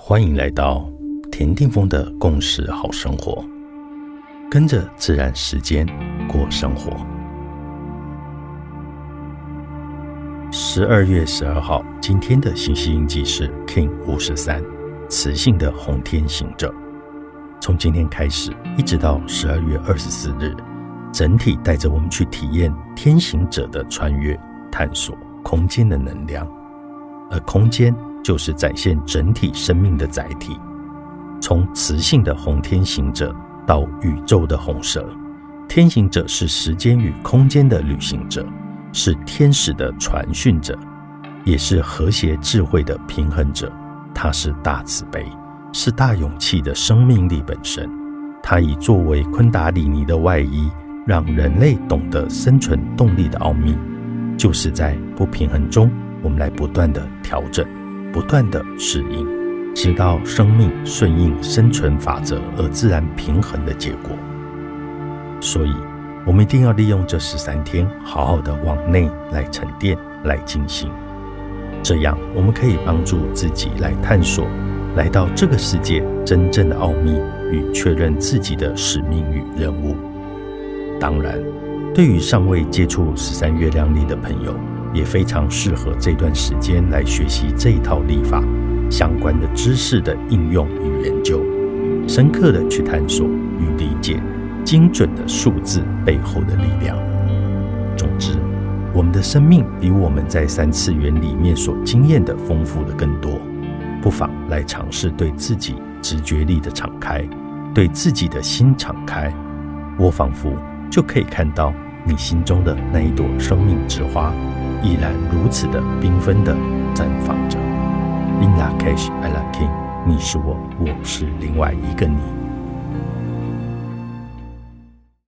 欢迎来到田定峰的共识好生活，跟着自然时间过生活。十二月十二号，今天的信息印记是 King 五十三，磁性的红天行者。从今天开始，一直到十二月二十四日，整体带着我们去体验天行者的穿越、探索空间的能量，而空间。就是展现整体生命的载体，从磁性的红天行者到宇宙的红蛇。天行者是时间与空间的旅行者，是天使的传讯者，也是和谐智慧的平衡者。它是大慈悲，是大勇气的生命力本身。它以作为昆达里尼的外衣，让人类懂得生存动力的奥秘，就是在不平衡中，我们来不断的调整。不断的适应，直到生命顺应生存法则而自然平衡的结果。所以，我们一定要利用这十三天，好好的往内来沉淀、来进行，这样我们可以帮助自己来探索，来到这个世界真正的奥秘与确认自己的使命与任务。当然，对于尚未接触十三月亮历的朋友。也非常适合这段时间来学习这一套历法相关的知识的应用与研究，深刻的去探索与理解精准的数字背后的力量。总之，我们的生命比我们在三次元里面所经验的丰富的更多，不妨来尝试对自己直觉力的敞开，对自己的心敞开，我仿佛就可以看到你心中的那一朵生命之花。依然如此的缤纷的绽放着。In la cage, I la king，你是我，我是另外一个你。